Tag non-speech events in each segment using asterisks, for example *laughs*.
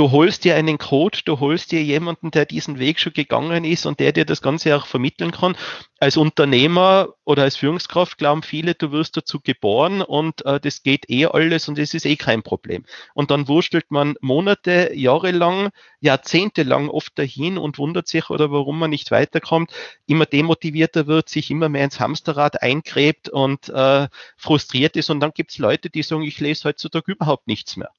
du holst dir einen Coach, du holst dir jemanden, der diesen Weg schon gegangen ist und der dir das Ganze auch vermitteln kann. Als Unternehmer oder als Führungskraft glauben viele, du wirst dazu geboren und äh, das geht eh alles und es ist eh kein Problem. Und dann wurstelt man Monate, Jahre lang, Jahrzehnte lang oft dahin und wundert sich oder warum man nicht weiterkommt, immer demotivierter wird, sich immer mehr ins Hamsterrad eingräbt und äh, frustriert ist. Und dann gibt es Leute, die sagen, ich lese heutzutage überhaupt nichts mehr.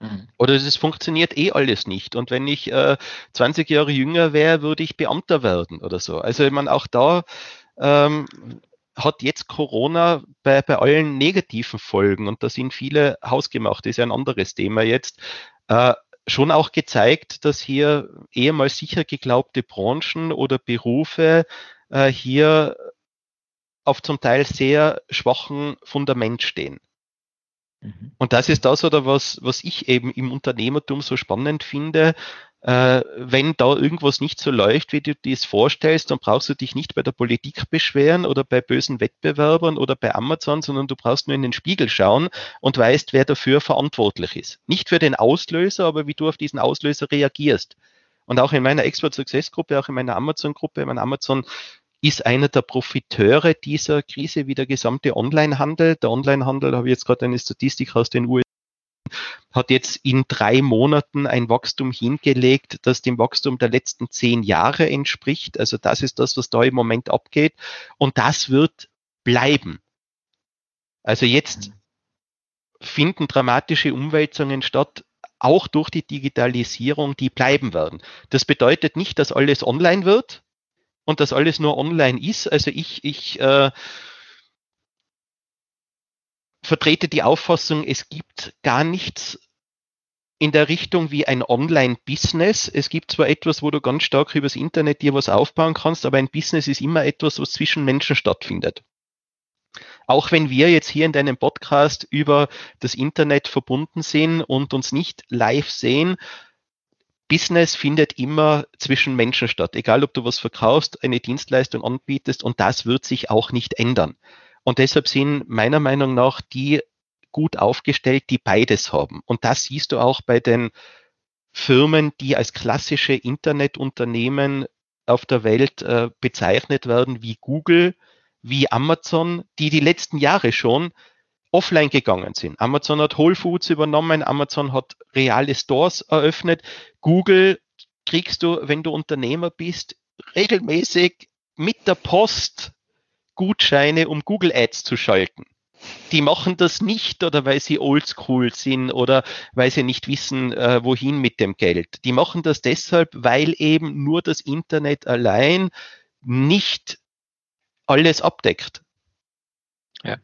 Mhm. Oder es funktioniert eh alles nicht. Und wenn ich äh, 20 Jahre jünger wäre, würde ich Beamter werden oder so. Also ich meine, auch da ähm, hat jetzt Corona bei, bei allen negativen Folgen, und da sind viele hausgemacht, ist ja ein anderes Thema jetzt, äh, schon auch gezeigt, dass hier ehemals sicher geglaubte Branchen oder Berufe äh, hier auf zum Teil sehr schwachen Fundament stehen. Mhm. Und das ist das, oder was, was ich eben im Unternehmertum so spannend finde. Äh, wenn da irgendwas nicht so läuft, wie du dir es vorstellst, dann brauchst du dich nicht bei der Politik beschweren oder bei bösen Wettbewerbern oder bei Amazon, sondern du brauchst nur in den Spiegel schauen und weißt, wer dafür verantwortlich ist. Nicht für den Auslöser, aber wie du auf diesen Auslöser reagierst. Und auch in meiner Expert Success Gruppe, auch in meiner Amazon Gruppe, mein Amazon ist einer der Profiteure dieser Krise wie der gesamte Onlinehandel. Der Onlinehandel, da habe ich jetzt gerade eine Statistik aus den USA, hat jetzt in drei Monaten ein Wachstum hingelegt, das dem Wachstum der letzten zehn Jahre entspricht. Also das ist das, was da im Moment abgeht. Und das wird bleiben. Also jetzt finden dramatische Umwälzungen statt, auch durch die Digitalisierung, die bleiben werden. Das bedeutet nicht, dass alles online wird, und das alles nur online ist. Also ich, ich äh, vertrete die Auffassung, es gibt gar nichts in der Richtung wie ein Online-Business. Es gibt zwar etwas, wo du ganz stark übers Internet dir was aufbauen kannst, aber ein Business ist immer etwas, was zwischen Menschen stattfindet. Auch wenn wir jetzt hier in deinem Podcast über das Internet verbunden sind und uns nicht live sehen, Business findet immer zwischen Menschen statt, egal ob du was verkaufst, eine Dienstleistung anbietest und das wird sich auch nicht ändern. Und deshalb sind meiner Meinung nach die gut aufgestellt, die beides haben. Und das siehst du auch bei den Firmen, die als klassische Internetunternehmen auf der Welt äh, bezeichnet werden, wie Google, wie Amazon, die die letzten Jahre schon offline gegangen sind. Amazon hat Whole Foods übernommen, Amazon hat reale Stores eröffnet. Google kriegst du, wenn du Unternehmer bist, regelmäßig mit der Post Gutscheine, um Google Ads zu schalten. Die machen das nicht oder weil sie oldschool sind oder weil sie nicht wissen, äh, wohin mit dem Geld. Die machen das deshalb, weil eben nur das Internet allein nicht alles abdeckt. Ja,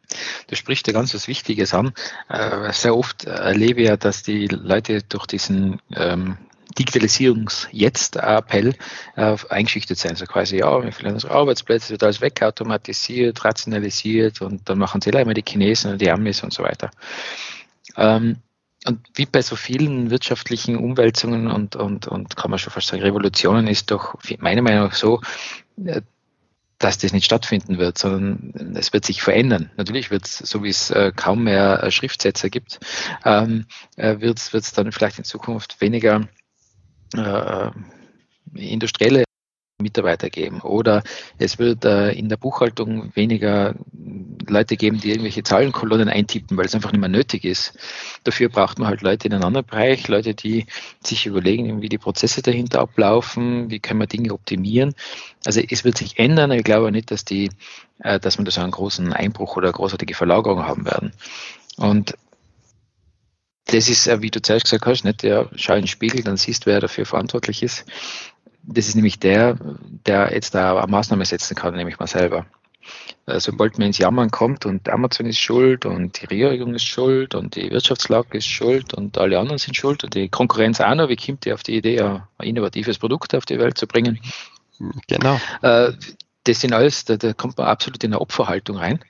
du sprichst ja ganz was Wichtiges an. Äh, sehr oft erlebe ich ja, dass die Leute durch diesen ähm, Digitalisierungs-Jetzt-Appell äh, eingeschüchtert sein. So quasi, ja, wir verlieren unsere Arbeitsplätze, wird alles wegautomatisiert, rationalisiert und dann machen sie immer die Chinesen und die Amis und so weiter. Ähm, und wie bei so vielen wirtschaftlichen Umwälzungen und, und, und kann man schon fast sagen Revolutionen ist doch meiner Meinung nach so, äh, dass das nicht stattfinden wird, sondern es wird sich verändern. Natürlich wird es, so wie es äh, kaum mehr äh, Schriftsetzer gibt, ähm, äh, wird es dann vielleicht in Zukunft weniger äh, industrielle Mitarbeiter geben. Oder es wird äh, in der Buchhaltung weniger Leute geben, die irgendwelche Zahlenkolonnen eintippen, weil es einfach nicht mehr nötig ist. Dafür braucht man halt Leute in einem anderen Bereich, Leute, die sich überlegen, wie die Prozesse dahinter ablaufen, wie können wir Dinge optimieren. Also es wird sich ändern. Ich glaube nicht, dass die, äh, dass man da so einen großen Einbruch oder großartige Verlagerung haben werden. Und das ist, wie du zuerst gesagt hast, nicht, ja, schau in den Spiegel, dann siehst, wer dafür verantwortlich ist das ist nämlich der, der jetzt da eine Maßnahme setzen kann, nämlich mal selber. äh, sobald man ins Jammern kommt und Amazon ist schuld und die Regierung ist schuld und die Wirtschaftslage ist schuld und alle anderen sind schuld und die Konkurrenz auch noch, wie kommt die auf die Idee, ein innovatives Produkt auf die Welt zu bringen? Genau. Äh, das sind alles, da, da, kommt man absolut in eine Opferhaltung rein.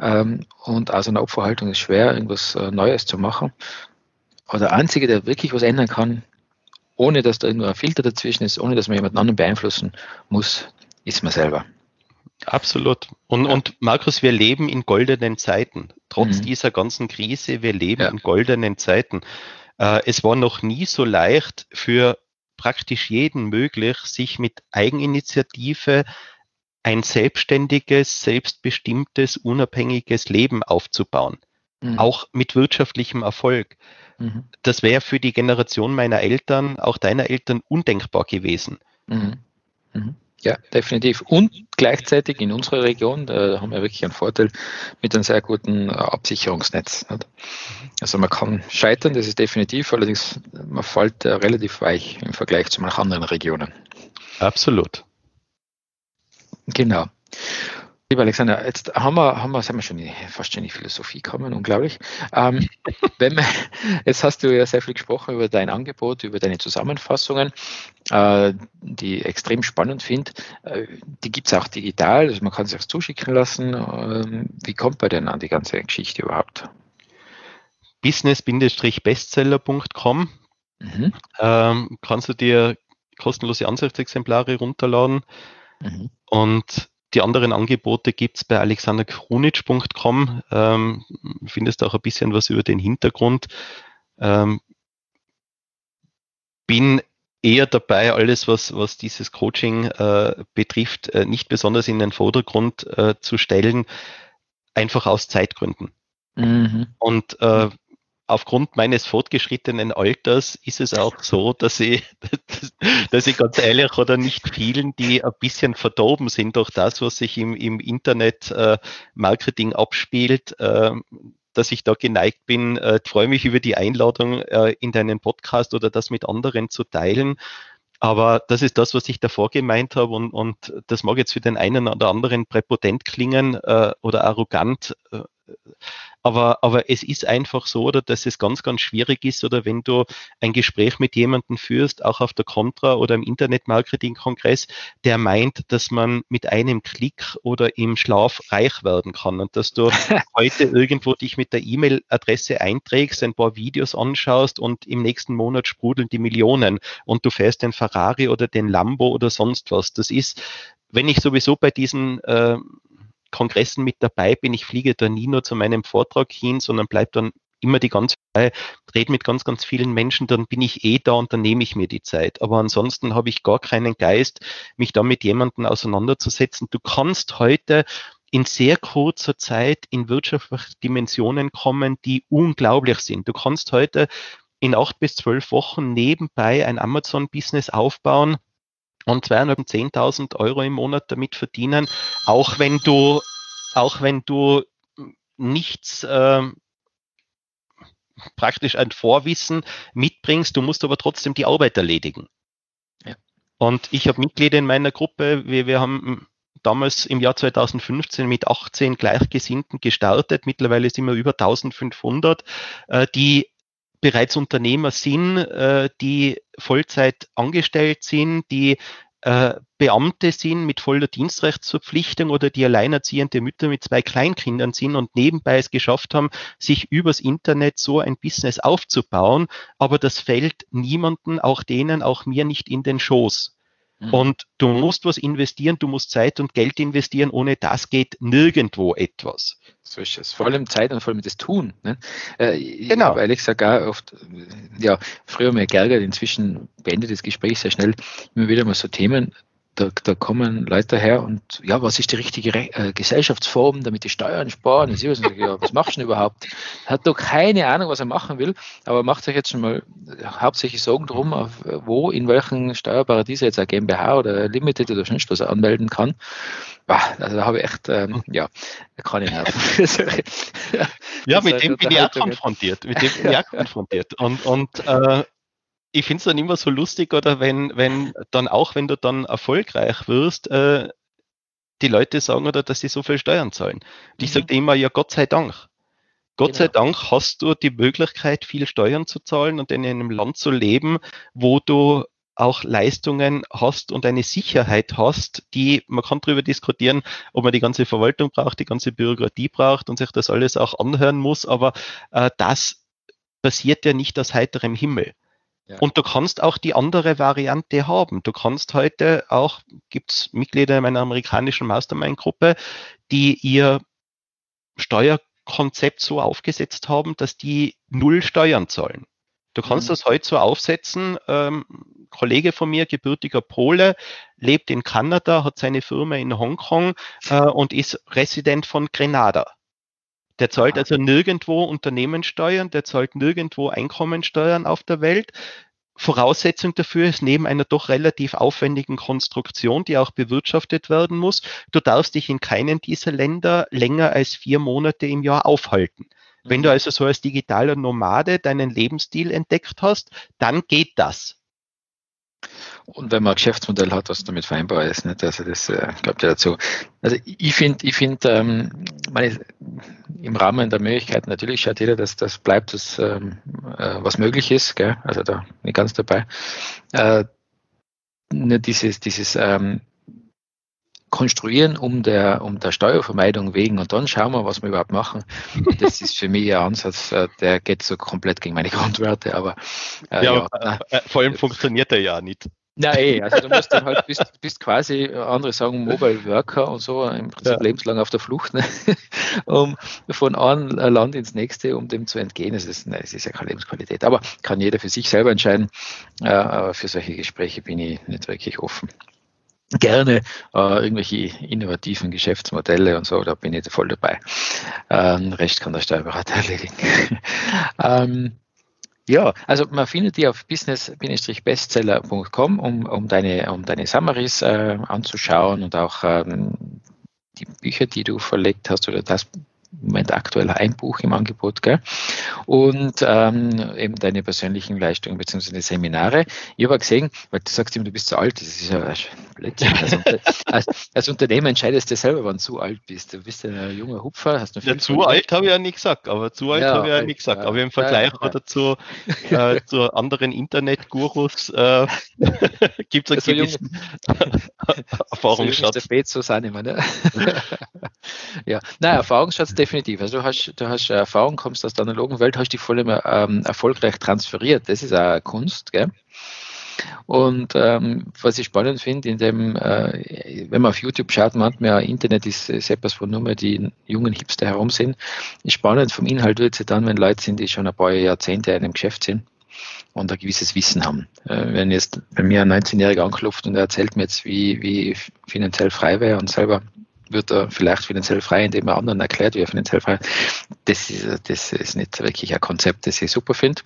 Ähm, und aus einer Opferhaltung ist schwer, irgendwas äh, Neues zu machen. Aber der Einzige, der wirklich was ändern kann, ohne dass da irgendwo ein Filter dazwischen ist, ohne dass man jemanden anderen beeinflussen muss, ist man selber. Absolut. Und, ja. und Markus, wir leben in goldenen Zeiten. Trotz mhm. dieser ganzen Krise, wir leben ja. in goldenen Zeiten. Äh, es war noch nie so leicht für praktisch jeden möglich, sich mit Eigeninitiative ein selbstständiges, selbstbestimmtes, unabhängiges Leben aufzubauen. Mhm. Auch mit wirtschaftlichem Erfolg. Mhm. Das wäre für die Generation meiner Eltern, auch deiner Eltern, undenkbar gewesen. Mhm. mhm. Ja, definitiv. Und gleichzeitig in unserer Region, da haben wir wirklich einen Vorteil mit einem sehr guten Absicherungsnetz. Nicht? Also man kann scheitern, das ist definitiv, allerdings man fällt relativ weich im Vergleich zu manchen anderen Regionen. Absolut. Genau. Lieber Alexander, jetzt haben wir, haben wir, sind wir schon in, fast schon in die Philosophie gekommen, unglaublich. Ähm, *laughs* wenn wir, jetzt hast du ja sehr viel gesprochen über dein Angebot, über deine Zusammenfassungen, äh, die ich extrem spannend finde. Äh, die gibt es auch digital, also man kann sich auch zuschicken lassen. Äh, wie kommt man denn an die ganze Geschichte überhaupt? Business-bestseller.com mhm. ähm, kannst du dir kostenlose Ansichtsexemplare runterladen. Mhm. Und die anderen Angebote gibt's bei alexanderkrunitsch.com. Ähm, findest auch ein bisschen was über den Hintergrund. Ähm, bin eher dabei, alles, was, was dieses Coaching äh, betrifft, äh, nicht besonders in den Vordergrund äh, zu stellen, einfach aus Zeitgründen. Mhm. Und äh, aufgrund meines fortgeschrittenen Alters ist es auch so, dass ich, *laughs* dass ich ganz ehrlich oder nicht vielen, die ein bisschen verdorben sind durch das, was sich im, im Internet äh, Marketing abspielt, äh, dass ich da geneigt bin. Äh, freue mich über die Einladung äh, in deinen Podcast oder das mit anderen zu teilen. Aber das ist das, was ich davor gemeint habe und, und das mag jetzt für den einen oder anderen präpotent klingen äh, oder arrogant. Aber, aber es ist einfach so, oder dass es ganz, ganz schwierig ist, oder wenn du ein Gespräch mit jemandem führst, auch auf der Contra oder im Internet-Marketing-Kongress, der meint, dass man mit einem Klick oder im Schlaf reich werden kann und dass du *laughs* heute irgendwo dich mit der E-Mail-Adresse einträgst, ein paar Videos anschaust und im nächsten Monat sprudeln die Millionen und du fährst den Ferrari oder den Lambo oder sonst was. Das ist, wenn ich sowieso bei diesen äh, Kongressen mit dabei bin. Ich fliege da nie nur zu meinem Vortrag hin, sondern bleibe dann immer die ganze Zeit, rede mit ganz, ganz vielen Menschen, dann bin ich eh da und dann nehme ich mir die Zeit. Aber ansonsten habe ich gar keinen Geist, mich da mit jemandem auseinanderzusetzen. Du kannst heute in sehr kurzer Zeit in wirtschaftliche Dimensionen kommen, die unglaublich sind. Du kannst heute in acht bis zwölf Wochen nebenbei ein Amazon-Business aufbauen, und 210.000 Euro im Monat damit verdienen, auch wenn du, auch wenn du nichts äh, praktisch ein Vorwissen mitbringst, du musst aber trotzdem die Arbeit erledigen. Ja. Und ich habe Mitglieder in meiner Gruppe, wir, wir haben damals im Jahr 2015 mit 18 Gleichgesinnten gestartet, mittlerweile sind wir über 1500, äh, die bereits Unternehmer sind, äh, die Vollzeit angestellt sind, die äh, Beamte sind mit voller Dienstrechtsverpflichtung oder die alleinerziehende Mütter mit zwei Kleinkindern sind und nebenbei es geschafft haben, sich übers Internet so ein Business aufzubauen. Aber das fällt niemanden, auch denen, auch mir nicht in den Schoß. Mhm. Und du musst was investieren, du musst Zeit und Geld investieren, ohne das geht nirgendwo etwas. So ist es. Vor allem Zeit und vor allem das Tun. Ne? Äh, genau. Ich ehrlich gesagt auch oft, ja, früher mehr geärgert, inzwischen beendet das Gespräch sehr schnell immer wieder mal so Themen, da, da kommen Leute her und ja, was ist die richtige Re äh, Gesellschaftsform, damit die Steuern sparen? Und sie sagen, ja, was machst du denn überhaupt? Hat doch keine Ahnung, was er machen will, aber macht sich jetzt schon mal hauptsächlich Sorgen drum, auf, wo, in welchen Steuerparadiese jetzt ein GmbH oder Limited oder sonst was anmelden kann. Also da habe ich echt, ähm, ja, keine Nerven. *laughs* *laughs* ja, mit dem bin ich auch konfrontiert. Mit dem bin ich *laughs* auch konfrontiert. Und, und äh, ich finde es dann immer so lustig, oder wenn, wenn dann auch, wenn du dann erfolgreich wirst, äh, die Leute sagen oder dass sie so viel Steuern zahlen. Und ich mhm. sage immer, ja, Gott sei Dank. Gott genau. sei Dank hast du die Möglichkeit, viel Steuern zu zahlen und in einem Land zu leben, wo du auch Leistungen hast und eine Sicherheit hast, die man kann darüber diskutieren, ob man die ganze Verwaltung braucht, die ganze Bürokratie braucht und sich das alles auch anhören muss, aber äh, das passiert ja nicht aus heiterem Himmel. Ja. Und du kannst auch die andere Variante haben. Du kannst heute auch, gibt es Mitglieder in meiner amerikanischen Mastermind-Gruppe, die ihr Steuerkonzept so aufgesetzt haben, dass die null Steuern zahlen. Du kannst mhm. das heute so aufsetzen. Ähm, Kollege von mir, gebürtiger Pole, lebt in Kanada, hat seine Firma in Hongkong äh, und ist Resident von Grenada. Der zahlt ah. also nirgendwo Unternehmenssteuern, der zahlt nirgendwo Einkommensteuern auf der Welt. Voraussetzung dafür ist neben einer doch relativ aufwendigen Konstruktion, die auch bewirtschaftet werden muss, du darfst dich in keinem dieser Länder länger als vier Monate im Jahr aufhalten. Wenn du mhm. also so als digitaler Nomade deinen Lebensstil entdeckt hast, dann geht das. Und wenn man ein Geschäftsmodell hat, was damit vereinbar ist, nicht? also das äh, glaubt ja dazu. Also ich finde, ich finde, ähm, im Rahmen der Möglichkeiten natürlich schaut jeder, dass das bleibt, dass, ähm, äh, was möglich ist, gell? also da nicht ganz dabei. Äh, nur dieses, dieses ähm, konstruieren um der, um der Steuervermeidung wegen und dann schauen wir, was wir überhaupt machen. Das ist für mich ein Ansatz, äh, der geht so komplett gegen meine *laughs* Grundwerte, aber äh, ja, ja äh, vor allem funktioniert er ja nicht. Nein, eh, *laughs* also du musst dann halt, bist, bist quasi, andere sagen Mobile Worker und so, im Prinzip ja. lebenslang auf der Flucht, ne? *laughs* um von einem Land ins nächste, um dem zu entgehen. Es ist, nein, es ist ja keine Lebensqualität, aber kann jeder für sich selber entscheiden. Äh, aber für solche Gespräche bin ich nicht wirklich offen gerne äh, irgendwelche innovativen Geschäftsmodelle und so, da bin ich voll dabei. Ähm, Recht kann der Steuerberater *laughs* erledigen. ähm, ja, also man findet die auf business-bestseller.com, um, um, deine, um deine Summaries äh, anzuschauen und auch ähm, die Bücher, die du verlegt hast oder das Moment aktuell ein Buch im Angebot, gell? Und ähm, eben deine persönlichen Leistungen bzw. Seminare. Ich habe gesehen, weil du sagst immer, du bist zu alt, das ist ja Blödsinn. Also, *laughs* als, als, Unternehmer entscheidest du selber, wann du zu alt bist. Du bist ein junger Hupfer, hast noch viel ja, Zu alt habe ich ja nicht gesagt, aber zu alt ja, habe ich ja nicht gesagt. Ja, aber im Vergleich ja, dazu äh, *laughs* zu anderen Internet-Gurus äh, *laughs* gibt es einen also gewissen Erfahrungsschatz. So spät so sein immer, ne? ja, nein, Erfahrungsschatz definitiv. Also du hast, du hast Erfahrung, kommst aus der analogen Welt, hast dich voll immer ähm, erfolgreich transferiert. Das ist auch Kunst, gell? Und ähm, was ich spannend finde, in dem, äh, wenn man auf YouTube schaut, manchmal Internet ist, ist etwas, wo nur mehr die jungen Hipster herum sind. Spannend vom Inhalt wird es dann, wenn Leute sind, die schon ein paar Jahrzehnte in einem Geschäft sind und ein gewisses Wissen haben. Äh, wenn jetzt bei mir ein 19-Jähriger anklopft und er erzählt mir jetzt, wie, wie finanziell frei wäre und selber wird er vielleicht finanziell frei, indem er anderen erklärt, wie er finanziell frei das ist. Das ist nicht wirklich ein Konzept, das ich super finde.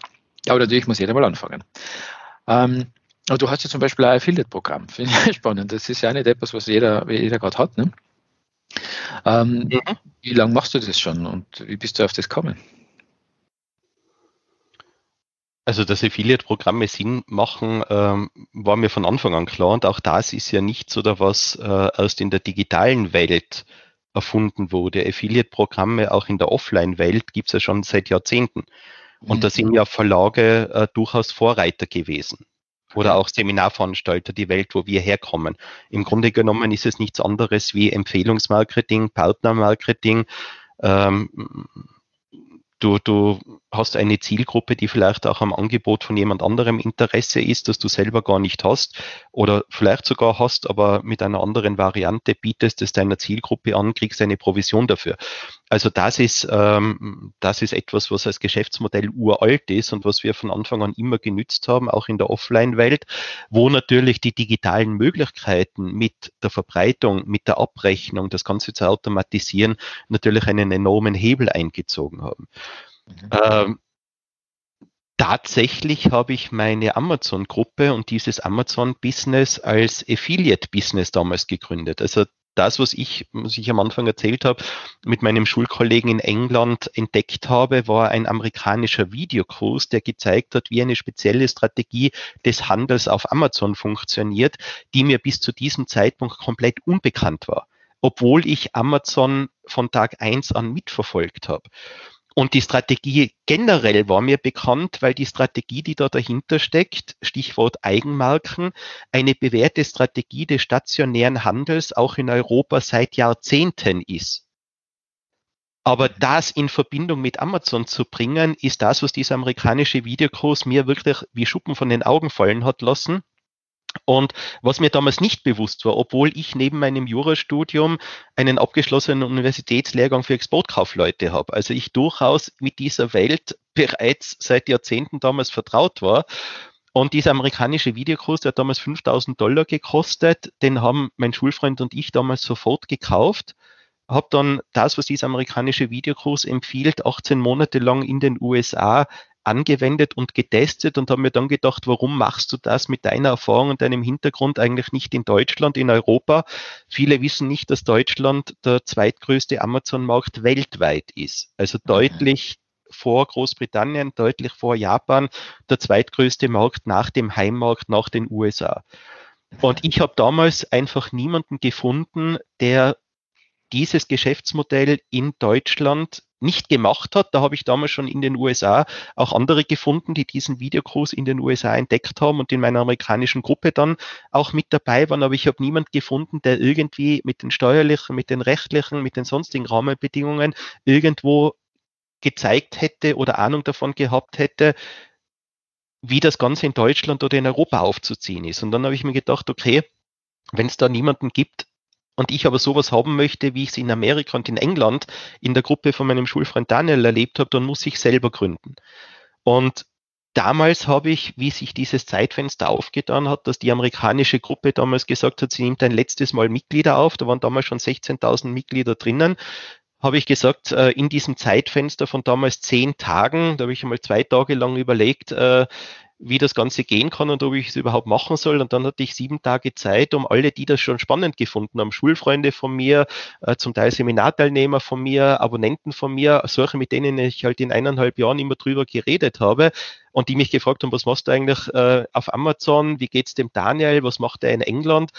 Aber natürlich muss jeder mal anfangen. Ähm, aber du hast ja zum Beispiel ein Affiliate-Programm, *laughs* finde ich spannend. Das ist ja nicht etwas, was jeder, jeder gerade hat. Ne? Ähm, mhm. Wie lange machst du das schon und wie bist du auf das gekommen? Also, dass Affiliate-Programme Sinn machen, ähm, war mir von Anfang an klar. Und auch das ist ja nichts oder was äh, erst in der digitalen Welt erfunden wurde. Affiliate-Programme auch in der Offline-Welt gibt es ja schon seit Jahrzehnten. Und mhm. da sind ja Verlage äh, durchaus Vorreiter gewesen. Oder auch Seminarveranstalter, die Welt, wo wir herkommen. Im Grunde genommen ist es nichts anderes wie Empfehlungsmarketing, Partnermarketing, ähm, du, du hast eine Zielgruppe, die vielleicht auch am Angebot von jemand anderem Interesse ist, das du selber gar nicht hast oder vielleicht sogar hast, aber mit einer anderen Variante bietest es deiner Zielgruppe an, kriegst eine Provision dafür. Also das ist, ähm, das ist etwas, was als Geschäftsmodell uralt ist und was wir von Anfang an immer genützt haben, auch in der Offline-Welt, wo natürlich die digitalen Möglichkeiten mit der Verbreitung, mit der Abrechnung, das Ganze zu automatisieren, natürlich einen enormen Hebel eingezogen haben. Mhm. Ähm, tatsächlich habe ich meine Amazon-Gruppe und dieses Amazon-Business als Affiliate-Business damals gegründet. Also das, was ich, was ich am Anfang erzählt habe, mit meinem Schulkollegen in England entdeckt habe, war ein amerikanischer Videokurs, der gezeigt hat, wie eine spezielle Strategie des Handels auf Amazon funktioniert, die mir bis zu diesem Zeitpunkt komplett unbekannt war. obwohl ich Amazon von Tag eins an mitverfolgt habe. Und die Strategie generell war mir bekannt, weil die Strategie, die da dahinter steckt, Stichwort Eigenmarken, eine bewährte Strategie des stationären Handels auch in Europa seit Jahrzehnten ist. Aber das in Verbindung mit Amazon zu bringen, ist das, was dieser amerikanische Videokurs mir wirklich wie Schuppen von den Augen fallen hat lassen. Und was mir damals nicht bewusst war, obwohl ich neben meinem Jurastudium einen abgeschlossenen Universitätslehrgang für Exportkaufleute habe, also ich durchaus mit dieser Welt bereits seit Jahrzehnten damals vertraut war. Und dieser amerikanische Videokurs, der hat damals 5000 Dollar gekostet, den haben mein Schulfreund und ich damals sofort gekauft habe dann das, was dieser amerikanische Videokurs empfiehlt, 18 Monate lang in den USA angewendet und getestet und habe mir dann gedacht, warum machst du das mit deiner Erfahrung und deinem Hintergrund eigentlich nicht in Deutschland, in Europa? Viele wissen nicht, dass Deutschland der zweitgrößte Amazon-Markt weltweit ist. Also deutlich vor Großbritannien, deutlich vor Japan, der zweitgrößte Markt nach dem Heimmarkt, nach den USA. Und ich habe damals einfach niemanden gefunden, der dieses Geschäftsmodell in Deutschland nicht gemacht hat. Da habe ich damals schon in den USA auch andere gefunden, die diesen Videokurs in den USA entdeckt haben und in meiner amerikanischen Gruppe dann auch mit dabei waren. Aber ich habe niemand gefunden, der irgendwie mit den steuerlichen, mit den rechtlichen, mit den sonstigen Rahmenbedingungen irgendwo gezeigt hätte oder Ahnung davon gehabt hätte, wie das Ganze in Deutschland oder in Europa aufzuziehen ist. Und dann habe ich mir gedacht, okay, wenn es da niemanden gibt, und ich aber sowas haben möchte, wie ich es in Amerika und in England in der Gruppe von meinem Schulfreund Daniel erlebt habe, dann muss ich selber gründen. Und damals habe ich, wie sich dieses Zeitfenster aufgetan hat, dass die amerikanische Gruppe damals gesagt hat, sie nimmt ein letztes Mal Mitglieder auf, da waren damals schon 16.000 Mitglieder drinnen, habe ich gesagt, äh, in diesem Zeitfenster von damals zehn Tagen, da habe ich einmal zwei Tage lang überlegt, äh, wie das Ganze gehen kann und ob ich es überhaupt machen soll. Und dann hatte ich sieben Tage Zeit, um alle, die das schon spannend gefunden haben, Schulfreunde von mir, äh, zum Teil Seminarteilnehmer von mir, Abonnenten von mir, solche, mit denen ich halt in eineinhalb Jahren immer drüber geredet habe und die mich gefragt haben, was machst du eigentlich äh, auf Amazon, wie geht's dem Daniel, was macht er in England?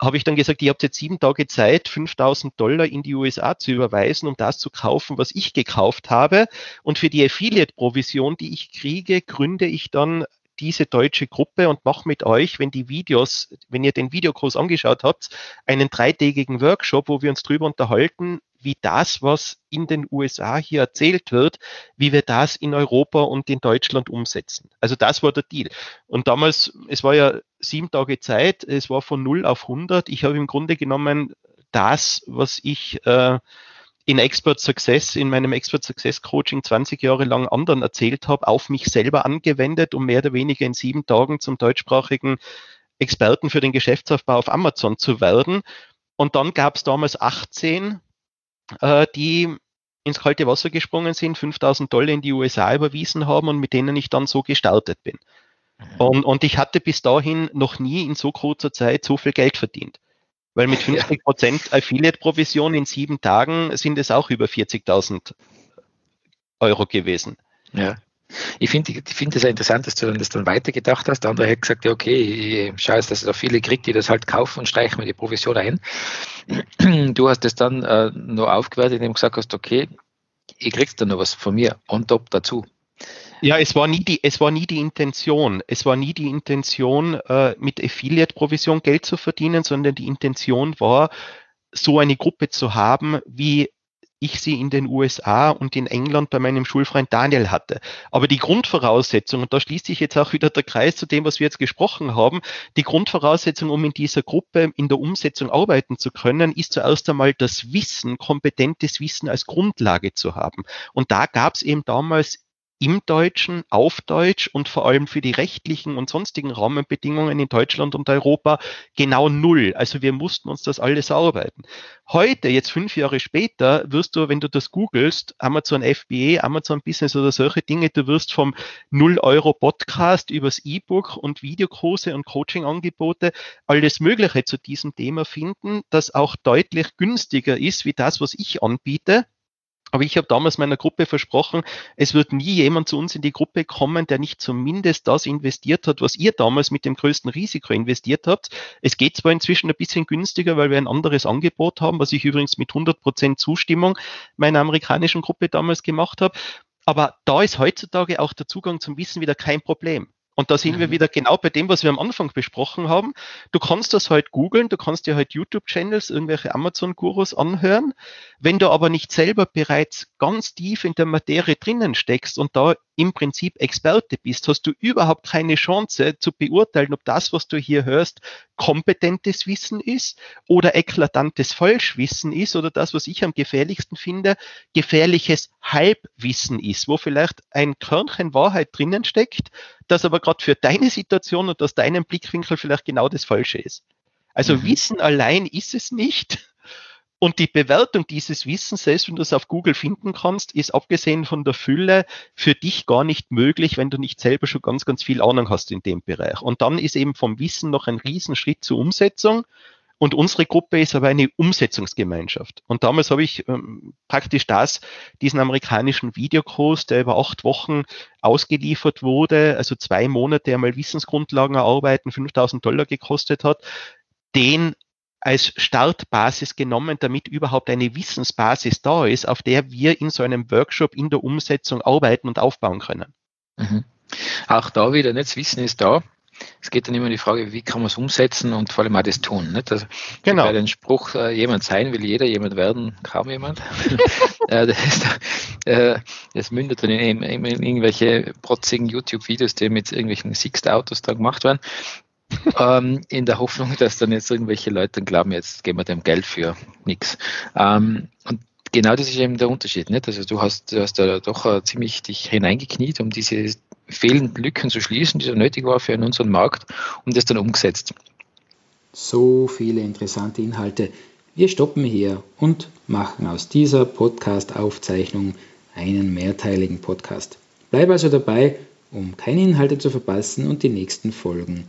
habe ich dann gesagt, ihr habt jetzt sieben Tage Zeit, 5000 Dollar in die USA zu überweisen, um das zu kaufen, was ich gekauft habe. Und für die Affiliate-Provision, die ich kriege, gründe ich dann diese deutsche Gruppe und mache mit euch, wenn die Videos, wenn ihr den Videokurs angeschaut habt, einen dreitägigen Workshop, wo wir uns drüber unterhalten, wie das, was in den USA hier erzählt wird, wie wir das in Europa und in Deutschland umsetzen. Also das war der Deal. Und damals, es war ja sieben Tage Zeit, es war von 0 auf 100. Ich habe im Grunde genommen das, was ich äh, in Expert Success, in meinem Expert Success Coaching 20 Jahre lang anderen erzählt habe, auf mich selber angewendet, um mehr oder weniger in sieben Tagen zum deutschsprachigen Experten für den Geschäftsaufbau auf Amazon zu werden. Und dann gab es damals 18, äh, die ins kalte Wasser gesprungen sind, 5000 Dollar in die USA überwiesen haben und mit denen ich dann so gestartet bin. Mhm. Und, und ich hatte bis dahin noch nie in so kurzer Zeit so viel Geld verdient. Weil mit *laughs* 50 Prozent Affiliate-Provision in sieben Tagen sind es auch über 40.000 Euro gewesen. Ja. Ich finde ich find es ja interessant, dass du das dann weitergedacht hast. Der andere hat gesagt, ja, okay, ich schaue jetzt, dass es auch viele kriegt, die das halt kaufen und streichen mir die Provision ein. Du hast es dann äh, nur aufgewertet, indem du gesagt hast, okay, ihr kriegst dann noch was von mir on top dazu. Ja, es war nie die, es war nie die Intention. Es war nie die Intention, äh, mit Affiliate-Provision Geld zu verdienen, sondern die Intention war, so eine Gruppe zu haben, wie ich sie in den USA und in England bei meinem Schulfreund Daniel hatte. Aber die Grundvoraussetzung, und da schließt sich jetzt auch wieder der Kreis zu dem, was wir jetzt gesprochen haben, die Grundvoraussetzung, um in dieser Gruppe in der Umsetzung arbeiten zu können, ist zuerst einmal das Wissen, kompetentes Wissen als Grundlage zu haben. Und da gab es eben damals im Deutschen, auf Deutsch und vor allem für die rechtlichen und sonstigen Rahmenbedingungen in Deutschland und Europa genau null. Also wir mussten uns das alles arbeiten. Heute, jetzt fünf Jahre später, wirst du, wenn du das googelst, Amazon FBA, Amazon Business oder solche Dinge, du wirst vom 0 Euro Podcast übers E-Book und Videokurse und Coaching-Angebote alles Mögliche zu diesem Thema finden, das auch deutlich günstiger ist wie das, was ich anbiete Aber ich habe damals meiner Gruppe versprochen, es wird nie jemand zu uns in die Gruppe kommen, der nicht zumindest das investiert hat, was ihr damals mit dem größten Risiko investiert habt. Es geht zwar inzwischen ein bisschen günstiger, weil wir ein anderes Angebot haben, was ich übrigens mit 100 Prozent Zustimmung meiner amerikanischen Gruppe damals gemacht habe. Aber da ist heutzutage auch der Zugang zum Wissen wieder kein Problem. Und da sind wir mhm. wieder genau bei dem, was wir am Anfang besprochen haben. Du kannst das halt googeln, du kannst dir halt YouTube-Channels, irgendwelche Amazon-Gurus anhören. Wenn du aber nicht selber bereits ganz tief in der Materie drinnen steckst und da im Prinzip Experte bist, hast du überhaupt keine Chance zu beurteilen, ob das, was du hier hörst, kompetentes Wissen ist oder eklatantes Falschwissen ist oder das, was ich am gefährlichsten finde, gefährliches Halbwissen ist, wo vielleicht ein Körnchen Wahrheit drinnen steckt, das aber gerade für deine Situation und aus deinem Blickwinkel vielleicht genau das Falsche ist. Also mhm. Wissen allein ist es nicht. Und die Bewertung dieses Wissens, selbst wenn du es auf Google finden kannst, ist abgesehen von der Fülle für dich gar nicht möglich, wenn du nicht selber schon ganz, ganz viel Ahnung hast in dem Bereich. Und dann ist eben vom Wissen noch ein Riesenschritt zur Umsetzung. Und unsere Gruppe ist aber eine Umsetzungsgemeinschaft. Und damals habe ich ähm, praktisch das, diesen amerikanischen Videokurs, der über acht Wochen ausgeliefert wurde, also zwei Monate einmal Wissensgrundlagen erarbeiten, 5000 Dollar gekostet hat, den als Startbasis genommen, damit überhaupt eine Wissensbasis da ist, auf der wir in so einem Workshop in der Umsetzung arbeiten und aufbauen können. Mhm. Auch da wieder, nicht? das Wissen ist da. Es geht dann immer um die Frage, wie kann man es umsetzen und vor allem auch das tun. Nicht? Also, genau. Bei den Spruch, äh, jemand sein will jeder, jemand werden kaum jemand. *laughs* äh, das, ist, äh, das, mündet dann in, in, in irgendwelche protzigen YouTube-Videos, die mit irgendwelchen Sixt-Autos da gemacht werden ähm, in der Hoffnung, dass dann jetzt irgendwelche Leute glauben, jetzt geben wir dem Geld für nichts. Ähm, und genau das ist eben der Unterschied. Nicht? Also du hast, du hast da doch uh, ziemlich dich hineingekniet, um diese fehlenden Lücken zu schließen, die so nötig war für unseren Markt und das dann umgesetzt. So viele interessante Inhalte. Wir stoppen hier und machen aus dieser Podcast-Aufzeichnung einen mehrteiligen Podcast. Bleib also dabei, um keine Inhalte zu verpassen und die nächsten Folgen